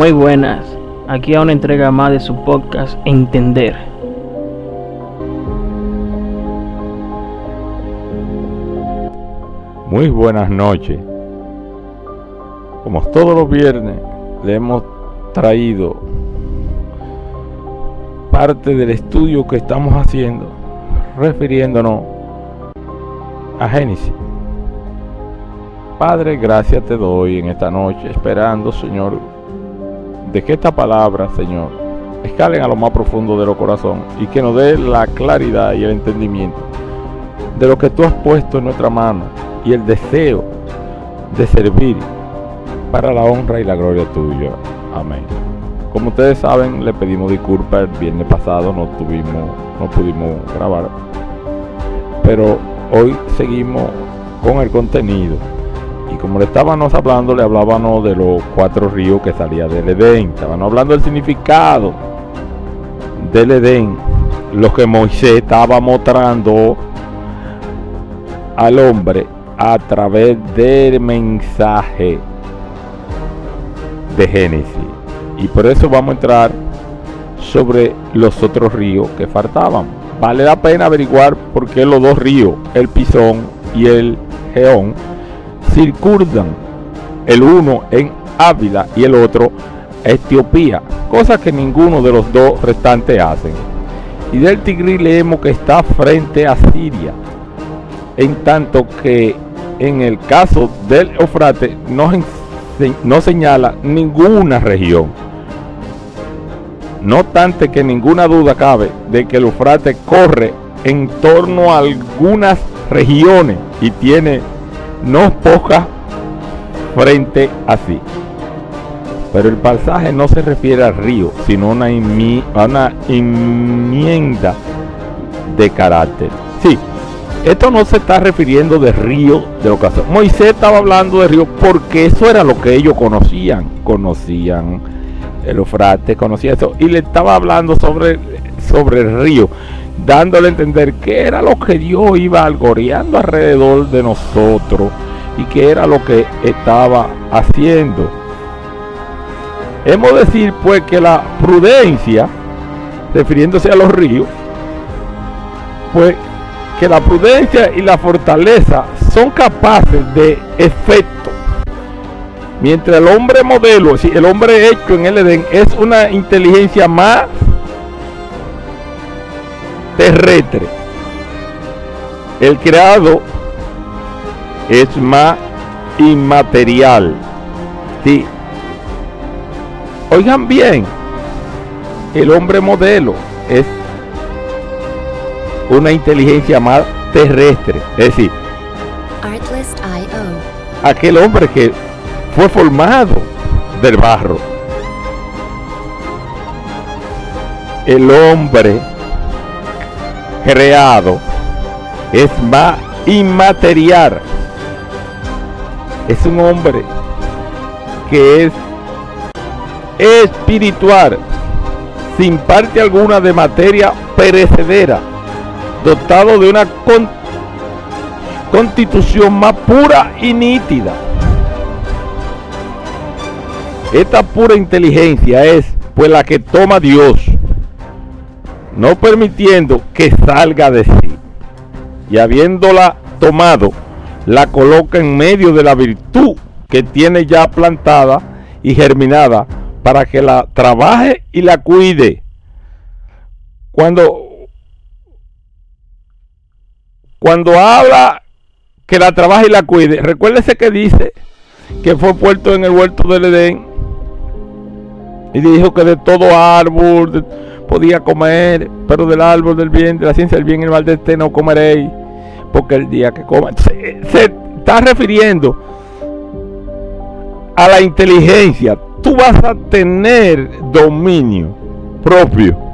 Muy buenas, aquí a una entrega más de su podcast Entender. Muy buenas noches. Como todos los viernes, le hemos traído parte del estudio que estamos haciendo, refiriéndonos a Génesis. Padre, gracias te doy en esta noche, esperando, Señor, de que esta palabra, Señor, escalen a lo más profundo de los corazones y que nos dé la claridad y el entendimiento de lo que tú has puesto en nuestra mano y el deseo de servir para la honra y la gloria tuya. Amén. Como ustedes saben, le pedimos disculpas el viernes pasado, no tuvimos, no pudimos grabar. Pero hoy seguimos con el contenido. Y como le estábamos hablando, le hablábamos de los cuatro ríos que salía del Edén. Estábamos hablando del significado del Edén. Lo que Moisés estaba mostrando al hombre a través del mensaje de Génesis. Y por eso vamos a entrar sobre los otros ríos que faltaban. Vale la pena averiguar por qué los dos ríos, el Pisón y el Geón, circundan el uno en Ávila y el otro Etiopía, cosa que ninguno de los dos restantes hacen. Y del Tigrí leemos que está frente a Siria, en tanto que en el caso del Eufrate no, no señala ninguna región. No obstante que ninguna duda cabe de que el Eufrate corre en torno a algunas regiones y tiene no pocas frente a sí. Pero el pasaje no se refiere al río, sino una, una enmienda de carácter. Sí, esto no se está refiriendo de río de ocasión. Moisés estaba hablando de río porque eso era lo que ellos conocían. Conocían el Eufrates, conocían eso. Y le estaba hablando sobre, sobre el río, dándole a entender que era lo que Dios iba algoreando alrededor de nosotros y que era lo que estaba haciendo. Hemos de decir pues que la prudencia, refiriéndose a los ríos, pues que la prudencia y la fortaleza son capaces de efecto. Mientras el hombre modelo, si el hombre hecho en el Edén es una inteligencia más terrestre, el creado es más inmaterial. ¿sí? Oigan bien, el hombre modelo es una inteligencia más terrestre. Es decir, aquel hombre que fue formado del barro. El hombre creado es más inmaterial. Es un hombre que es espiritual, sin parte alguna de materia perecedera dotado de una constitución más pura y nítida. Esta pura inteligencia es pues la que toma Dios, no permitiendo que salga de sí. Y habiéndola tomado, la coloca en medio de la virtud que tiene ya plantada y germinada para que la trabaje y la cuide. Cuando cuando habla que la trabaje y la cuide, recuérdese que dice que fue puesto en el huerto del Edén y dijo que de todo árbol podía comer, pero del árbol del bien, de la ciencia del bien y el mal de este no comeréis, porque el día que coma. Se, se está refiriendo a la inteligencia. Tú vas a tener dominio propio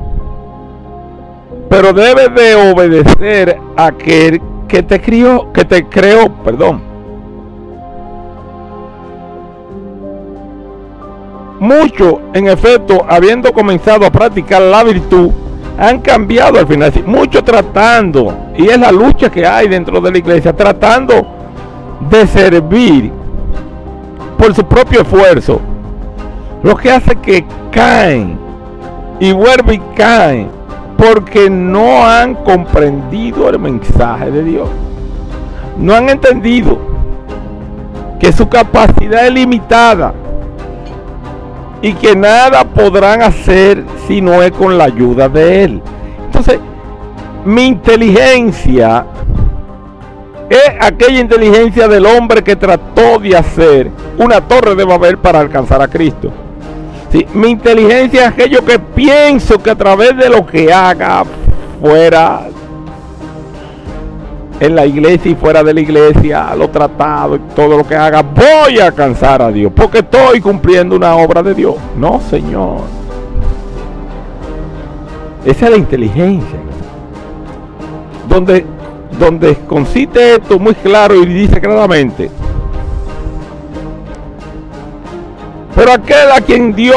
pero debes de obedecer a aquel que te crió, que te creó, perdón. Muchos, en efecto, habiendo comenzado a practicar la virtud, han cambiado al final. Muchos tratando, y es la lucha que hay dentro de la iglesia, tratando de servir por su propio esfuerzo lo que hace que caen y vuelven y caen porque no han comprendido el mensaje de Dios. No han entendido que su capacidad es limitada y que nada podrán hacer si no es con la ayuda de Él. Entonces, mi inteligencia es aquella inteligencia del hombre que trató de hacer una torre de Babel para alcanzar a Cristo. Mi inteligencia es aquello que pienso que a través de lo que haga fuera en la iglesia y fuera de la iglesia, lo tratado todo lo que haga, voy a alcanzar a Dios, porque estoy cumpliendo una obra de Dios. No, Señor. Esa es la inteligencia. Donde, donde consiste esto muy claro y dice claramente, Pero aquel a quien Dios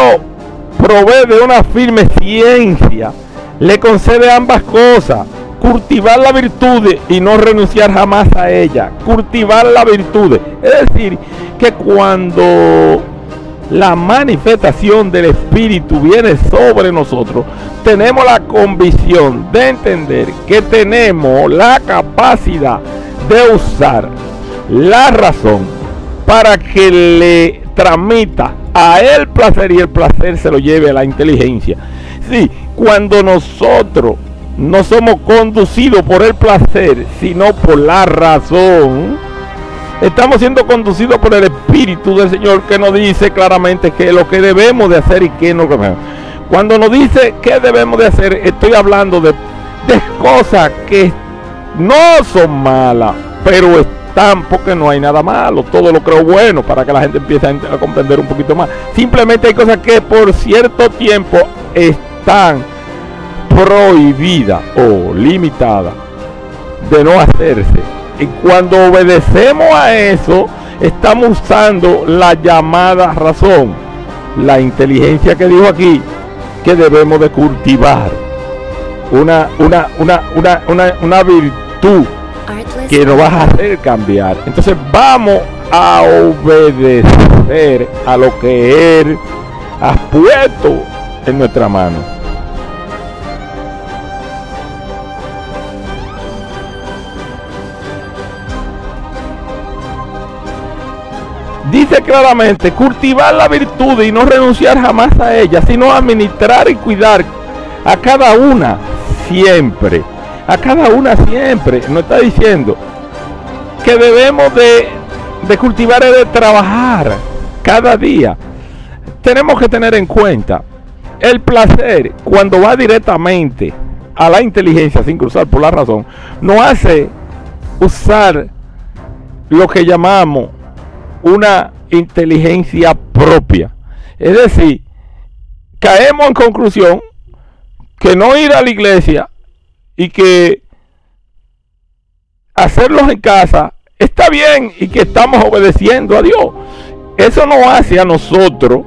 provee de una firme ciencia, le concede ambas cosas. Cultivar la virtud y no renunciar jamás a ella. Cultivar la virtud. Es decir, que cuando la manifestación del Espíritu viene sobre nosotros, tenemos la convicción de entender que tenemos la capacidad de usar la razón para que le tramita a él placer y el placer se lo lleve a la inteligencia. Sí, cuando nosotros no somos conducidos por el placer, sino por la razón, estamos siendo conducidos por el Espíritu del Señor que nos dice claramente que lo que debemos de hacer y qué no debemos. Cuando nos dice qué debemos de hacer, estoy hablando de, cosas que no son malas, pero porque no hay nada malo, todo lo creo bueno para que la gente empiece a, comprender un poquito más. Simplemente hay cosas que por cierto tiempo están prohibidas o limitadas de no hacerse. Y cuando obedecemos a eso, estamos usando la llamada razón, la inteligencia que dijo aquí, que debemos de cultivar. Una, una, una, una, una, una virtud que nos vas a hacer cambiar. Entonces vamos a obedecer a lo que Él ha puesto en nuestra mano. Claramente, cultivar la virtud y no renunciar jamás a ella, sino administrar y cuidar a cada una siempre a cada una siempre. Nos está diciendo que debemos de, de cultivar y de trabajar cada día. Tenemos que tener en cuenta el placer cuando va directamente a la inteligencia sin cruzar por la razón, no hace usar lo que llamamos una inteligencia propia. Es decir, caemos en conclusión que no ir a la iglesia y que hacerlos en casa está bien y que estamos obedeciendo a Dios. Eso nos hace a nosotros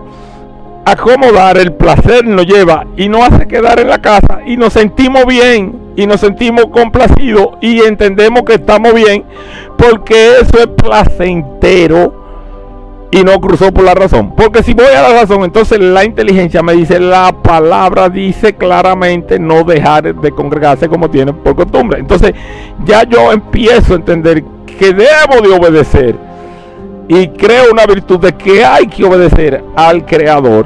acomodar el placer nos lleva y nos hace quedar en la casa y nos sentimos bien y nos sentimos complacidos y entendemos que estamos bien porque eso es placentero y no cruzó por la razón. Porque si voy a la razón, entonces la inteligencia me dice, la palabra dice claramente no dejar de congregarse como tienen por costumbre. Entonces ya yo empiezo a entender que debo de obedecer y creo una virtud de que hay que obedecer al Creador,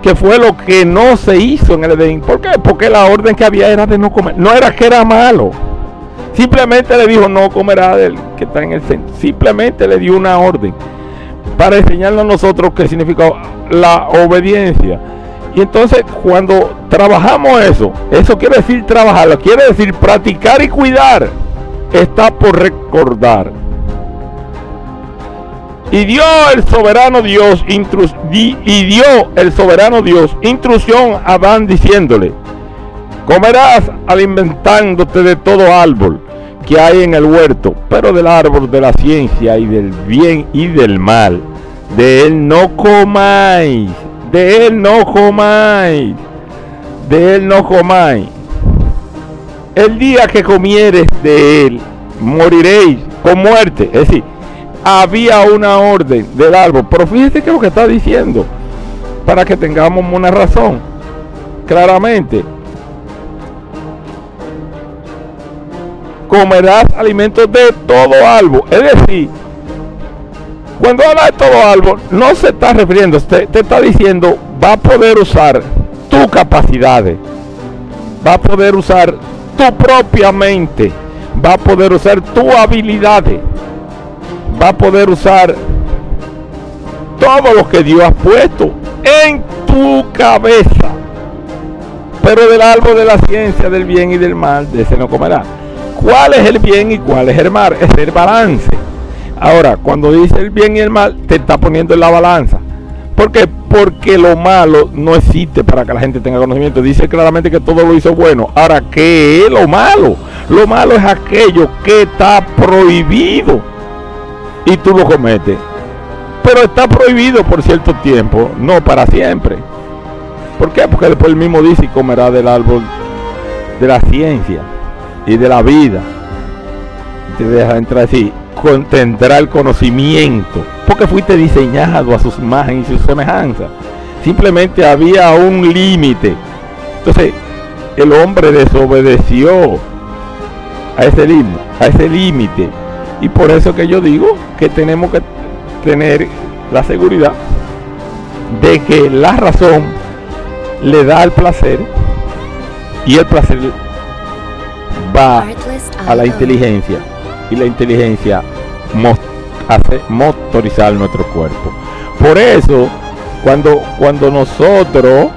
que fue lo que no se hizo en el Edén. ¿Por qué? Porque la orden que había era de no comer. No era que era malo. Simplemente le dijo no comerá del que está en el centro. Simplemente le dio una orden para enseñarnos a nosotros qué significa la obediencia. Y entonces cuando trabajamos eso, eso quiere decir trabajarlo, quiere decir practicar y cuidar, está por recordar. Y dio el soberano Dios y dio el soberano Dios instrucción a Adán diciéndole: Comerás alimentándote de todo árbol que hay en el huerto, pero del árbol de la ciencia y del bien y del mal. De él no comáis, de él no comáis, de él no comáis. El día que comieres de él, moriréis con muerte. Es decir, había una orden del árbol. Pero fíjense que lo que está diciendo. para que tengamos una razón. Claramente. Comerás alimentos de todo árbol. Es decir, cuando habla de todo árbol, no se está refiriendo, te, te está diciendo, va a poder usar tu capacidades, va a poder usar tu propia mente, va a poder usar tu habilidades, va a poder usar todo lo que Dios ha puesto en tu cabeza. Pero del árbol de la ciencia del bien y del mal, de ese no comerá. ¿Cuál es el bien y cuál es el mal? Es el balance. Ahora, cuando dice el bien y el mal, te está poniendo en la balanza. ¿Por qué? Porque lo malo no existe para que la gente tenga conocimiento. Dice claramente que todo lo hizo bueno. Ahora, ¿qué es lo malo? Lo malo es aquello que está prohibido y tú lo cometes. Pero está prohibido por cierto tiempo, no para siempre. ¿Por qué? Porque después el mismo dice y comerá del árbol de la ciencia y de la vida. Te deja entrar así tendrá el conocimiento, porque fuiste diseñado a sus imagen y su semejanza. Simplemente había un límite. Entonces, el hombre desobedeció a ese límite, a ese límite. Y por eso que yo digo que tenemos que tener la seguridad de que la razón le da el placer y el placer a la inteligencia y la inteligencia hace motorizar nuestro cuerpo. Por eso, cuando, cuando nosotros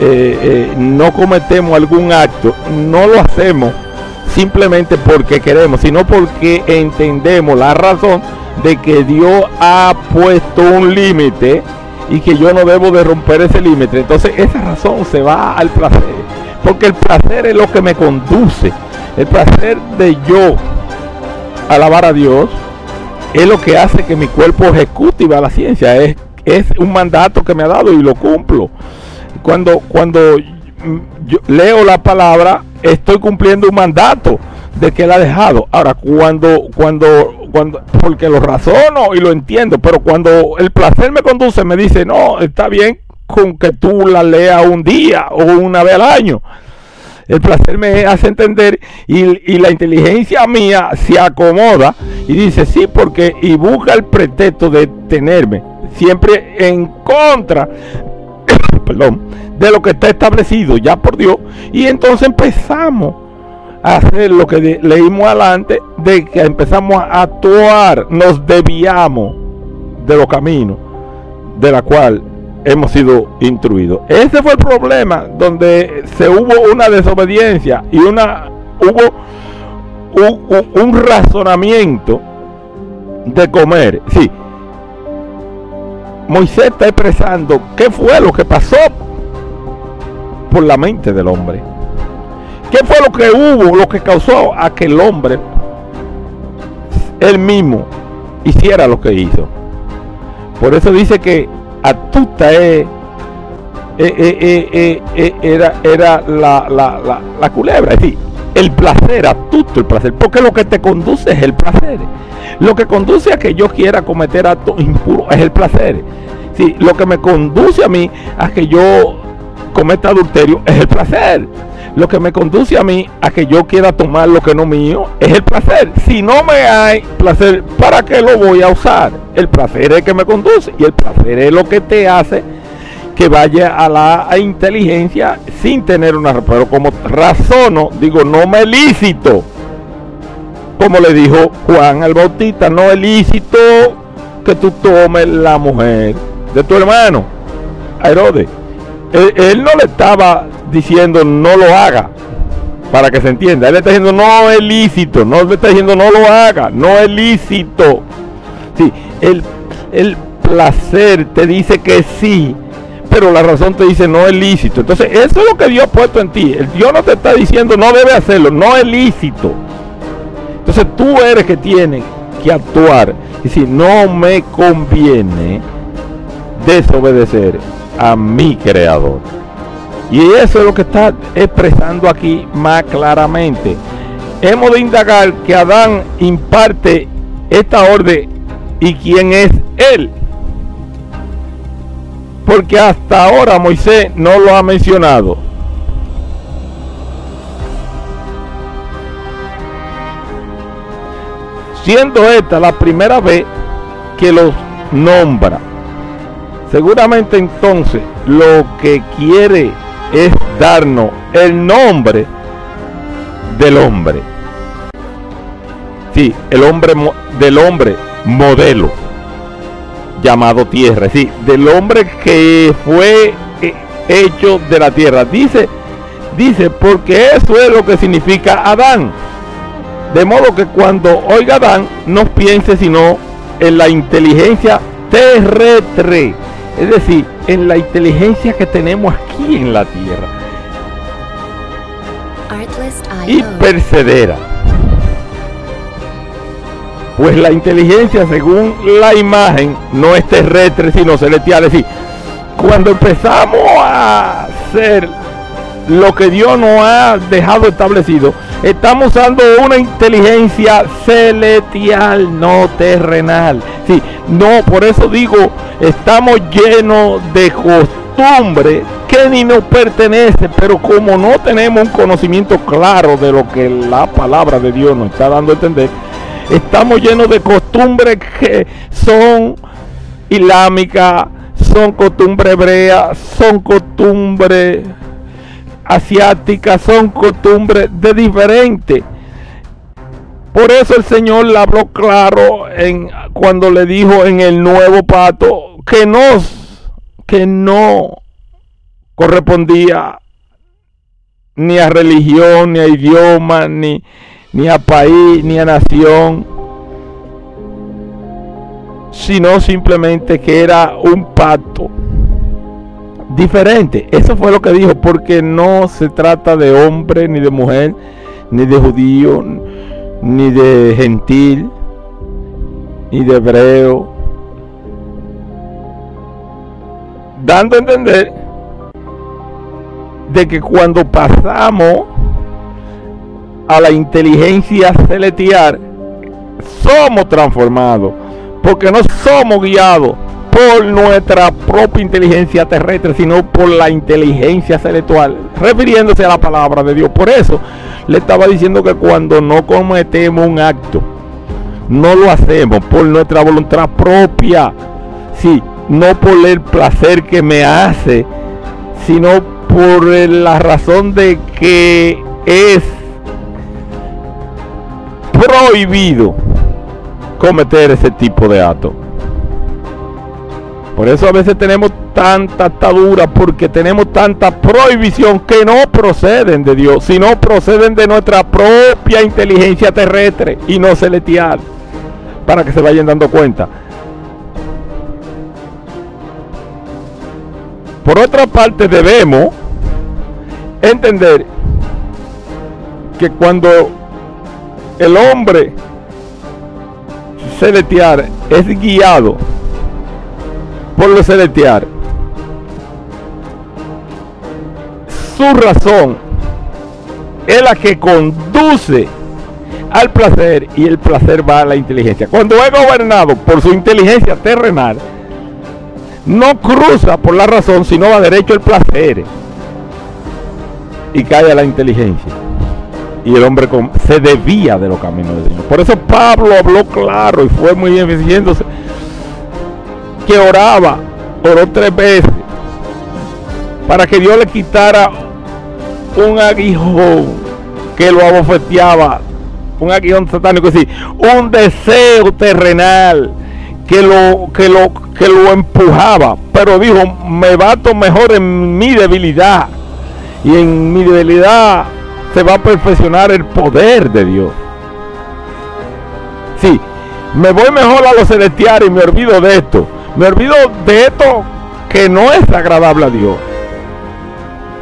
eh, eh, no cometemos algún acto, no lo hacemos simplemente porque queremos, sino porque entendemos la razón de que Dios ha puesto un límite y que yo no debo de romper ese límite. Entonces esa razón se va al placer, porque el placer es lo que me conduce, el placer de yo alabar a Dios es lo que hace que mi cuerpo ejecute y va a la ciencia. Es, es un mandato que me ha dado y lo cumplo. Cuando, cuando yo leo la palabra, estoy cumpliendo un mandato de que él ha dejado. Ahora, cuando, cuando, cuando, porque lo razono y lo entiendo, pero cuando el placer me conduce, me dice, no, está bien con que tú la leas un día o una vez al año. El placer me hace entender y, la inteligencia mía se acomoda y dice sí porque y busca el pretexto de tenerme siempre en contra perdón de lo que está establecido ya por Dios. Y entonces empezamos a hacer lo que leímos adelante de que empezamos a actuar nos desviamos de los caminos de la cual hemos sido instruidos. Ese fue el problema donde se hubo una desobediencia y una hubo un, razonamiento de comer. Sí. Moisés está expresando qué fue lo que pasó por la mente del hombre. ¿Qué fue lo que hubo, lo que causó a que el hombre, él mismo, hiciera lo que hizo? Por eso dice que Atuta eh, eh, eh, era, era la, la, la, culebra. Es decir, el placer, atuto el placer. Porque lo que te conduce es el placer. Lo que conduce a que yo quiera cometer actos impuros es el placer. Sí, lo que me conduce a mí a que yo cometa adulterio es el placer. Lo que me conduce a mí a que yo quiera tomar lo que no mío es el placer. Si no me hay placer, ¿para qué lo voy a usar? El placer es que me conduce y el placer es lo que te hace que vaya a la inteligencia sin tener una pero como razono digo no me lícito como le dijo Juan al Bautista no es lícito que tú tomes la mujer de tu hermano Herodes él, no le estaba diciendo no lo haga, para que se entienda. Él le está diciendo no es lícito, no le está diciendo no lo haga, no es lícito. Sí, el, el placer te dice que sí, pero la razón te dice no es lícito. Entonces, eso es lo que Dios ha puesto en ti. El Dios no te está diciendo no debe hacerlo, no es lícito. Entonces tú eres que tienes que actuar. Y si no me conviene desobedecer, a mi creador. Y eso es lo que está expresando aquí más claramente. Hemos de indagar que Adán imparte esta orden y quién es él. porque hasta ahora Moisés no lo ha mencionado. Siendo esta la primera vez que los nombra. Seguramente entonces lo que quiere es darnos el nombre del hombre. Sí, el hombre del hombre modelo llamado tierra, sí, del hombre que fue eh, hecho de la tierra. Dice, dice, porque eso es lo que significa Adán. De modo que cuando oiga Adán, no piense sino en la inteligencia terrestre, es decir, en la inteligencia que tenemos aquí en la tierra. Y percedera. Pues la inteligencia, según la imagen, no es terrestre, sino celestial. Es decir, cuando empezamos a hacer lo que Dios nos ha dejado establecido, estamos usando una inteligencia celestial, no terrenal. No, por eso digo, estamos llenos de costumbre que ni nos pertenece, pero como no tenemos un conocimiento claro de lo que la palabra de Dios nos está dando a entender, Estamos llenos de costumbres que son islámicas, son costumbres hebreas, son costumbres asiáticas, son costumbres de diferentes. Por eso el Señor le habló claro en, cuando le dijo en el nuevo pato que no, que no correspondía ni a religión, ni a idioma, ni, ni a país, ni a nación, sino simplemente que era un pacto diferente. Eso fue lo que dijo, porque no se trata de hombre, ni de mujer, ni de judío, ni de gentil, ni de hebreo. Dando a entender de que cuando pasamos a la inteligencia celestial, somos transformados, porque no somos guiados por nuestra propia inteligencia terrestre, sino por la inteligencia celestial, refiriéndose a la palabra de Dios. Por eso le estaba diciendo que cuando no cometemos un acto, no lo hacemos por nuestra voluntad propia, sí, no por el placer que me hace, sino por la razón de que es prohibido cometer ese tipo de acto. Por eso a veces tenemos tanta atadura, porque tenemos tanta prohibición que no proceden de Dios, sino proceden de nuestra propia inteligencia terrestre y no celestial, para que se vayan dando cuenta. Por otra parte, debemos entender que cuando el hombre celestial es guiado por lo celestial, su razón es la que conduce al placer y el placer va a la inteligencia. Cuando es gobernado por su inteligencia terrenal, no cruza por la razón, sino va derecho al placer y cae a la inteligencia y el hombre se debía de los caminos de Dios. Por eso Pablo habló claro y fue muy diciéndose que oraba, oró tres veces para que Dios le quitara un aguijón que lo abofeteaba, un aguijón satánico, así, un deseo terrenal que lo, que lo, que lo empujaba, pero dijo, me bato mejor en mi debilidad y en mi debilidad se va a perfeccionar el poder de Dios. Sí, me voy mejor a los celestiales y me olvido de esto. Me olvido de esto que no es agradable a Dios.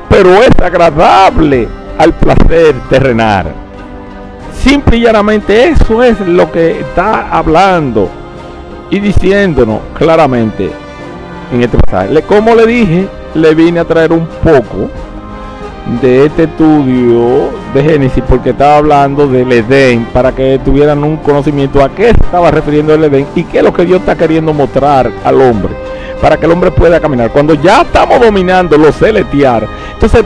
Pero es agradable al placer terrenal. Simple y llanamente eso es lo que está hablando y diciéndonos claramente en este pasaje. Como le dije, le vine a traer un poco de este estudio de Génesis porque estaba hablando del Edén para que tuvieran un conocimiento a qué estaba refiriendo el Edén y qué es lo que Dios está queriendo mostrar al hombre. para que el hombre pueda caminar. Cuando ya estamos dominando lo celestial, entonces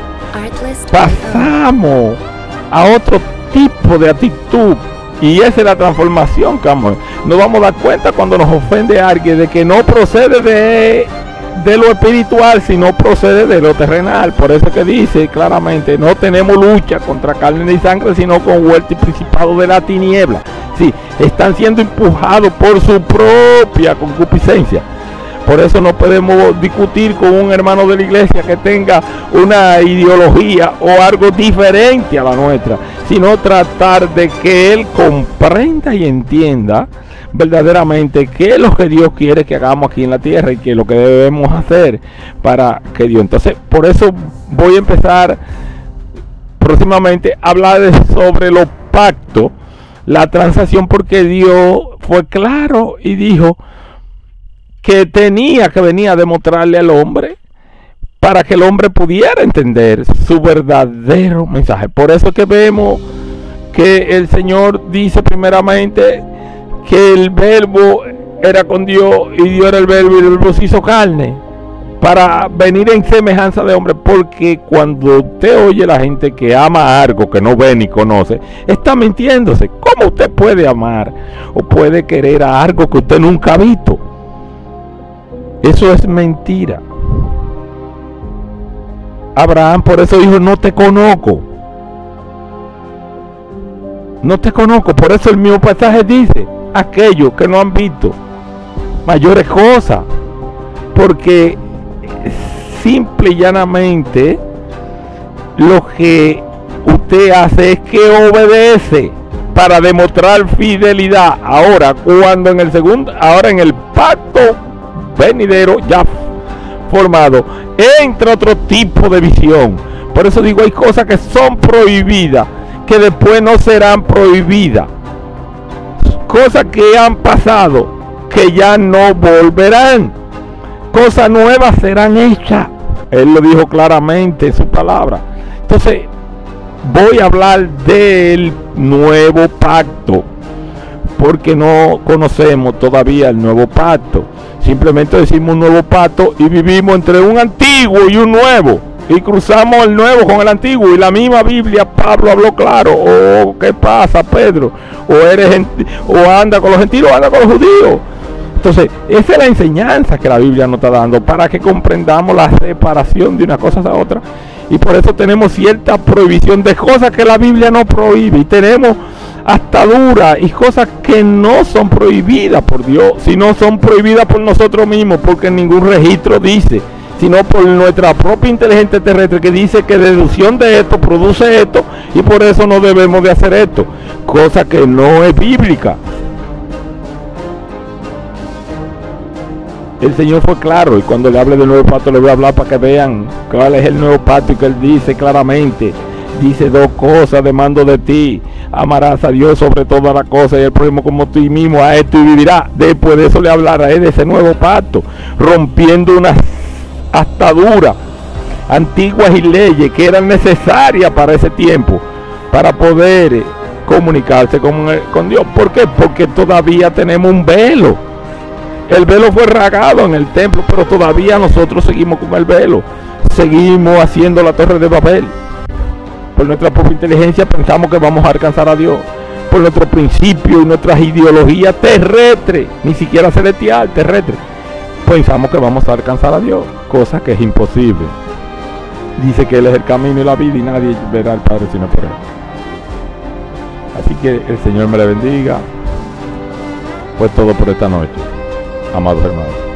pasamos a otro tipo de actitud. Y esa es la transformación que vamos. Nos vamos a dar cuenta cuando nos ofende alguien de que no procede de, de lo espiritual, sino procede de lo terrenal. Por eso que dice claramente, no tenemos lucha contra carne ni sangre, sino con vuelta y principado de la tiniebla. Sí, están siendo empujados por su propia concupiscencia. Por eso no podemos discutir con un hermano de la iglesia que tenga una ideología o algo diferente a la nuestra, sino tratar de que él comprenda y entienda verdaderamente qué es lo que Dios quiere que hagamos aquí en la tierra y qué es lo que debemos hacer para que Dios. Entonces, por eso voy a empezar próximamente a hablar sobre los pactos, la transacción, porque Dios fue claro y dijo, que tenía que venir a demostrarle al hombre para que el hombre pudiera entender su verdadero mensaje. Por eso que vemos que el Señor dice primeramente que el verbo era con Dios y Dios era el verbo y el verbo se hizo carne para venir en semejanza de hombre, porque cuando usted oye la gente que ama algo que no ve ni conoce, está mintiéndose. ¿Cómo usted puede amar o puede querer a algo que usted nunca ha visto? Eso es mentira. Abraham por eso dijo, no te conozco. No te conozco. Por eso el mismo pasaje dice, aquellos que no han visto mayores cosas. Porque simple y llanamente lo que usted hace es que obedece para demostrar fidelidad. Ahora, cuando en el segundo, ahora en el pacto venidero ya formado, entra otro tipo de visión. Por eso digo, hay cosas que son prohibidas, que después no serán prohibidas. Cosas que han pasado, que ya no volverán. Cosas nuevas serán hechas. Él lo dijo claramente en su palabra. Entonces, voy a hablar del nuevo pacto, porque no conocemos todavía el nuevo pacto. Simplemente decimos un nuevo pacto y vivimos entre un antiguo y un nuevo. Y cruzamos el nuevo con el antiguo. Y la misma Biblia, Pablo habló claro. Oh, ¿qué pasa, Pedro? O eres o anda con los gentiles o anda con los judíos. Entonces, esa es la enseñanza que la Biblia nos está dando para que comprendamos la separación de una cosa a otra. Y por eso tenemos cierta prohibición de cosas que la Biblia no prohíbe. Y tenemos dura y cosas que no son prohibidas por Dios, sino son prohibidas por nosotros mismos, porque ningún registro dice, sino por nuestra propia inteligencia terrestre que dice que deducción de esto produce esto y por eso no debemos de hacer esto, cosa que no es bíblica. El Señor fue claro y cuando le hable del nuevo pacto le voy a hablar para que vean cuál es el nuevo pacto y que Él dice claramente dice dos cosas, demando de ti. Amarás a Dios sobre todas las cosas y el prójimo como tú mismo a esto y vivirá. Después de eso le hablará de ese nuevo pacto, rompiendo unas ataduras antiguas y leyes que eran necesarias para ese tiempo, para poder comunicarse con, con Dios. ¿Por qué? Porque todavía tenemos un velo. El velo fue rasgado en el templo, pero todavía nosotros seguimos con el velo. Seguimos haciendo la torre de Babel por nuestra propia inteligencia pensamos que vamos a alcanzar a Dios. Por nuestro principio y nuestras ideologías terrestres, ni siquiera celestial, terrestre. Pensamos que vamos a alcanzar a Dios, cosa que es imposible. Dice que Él es el camino y la vida y nadie verá al Padre sino por Él. Así que el Señor me le bendiga. Pues todo por esta noche, amados hermanos.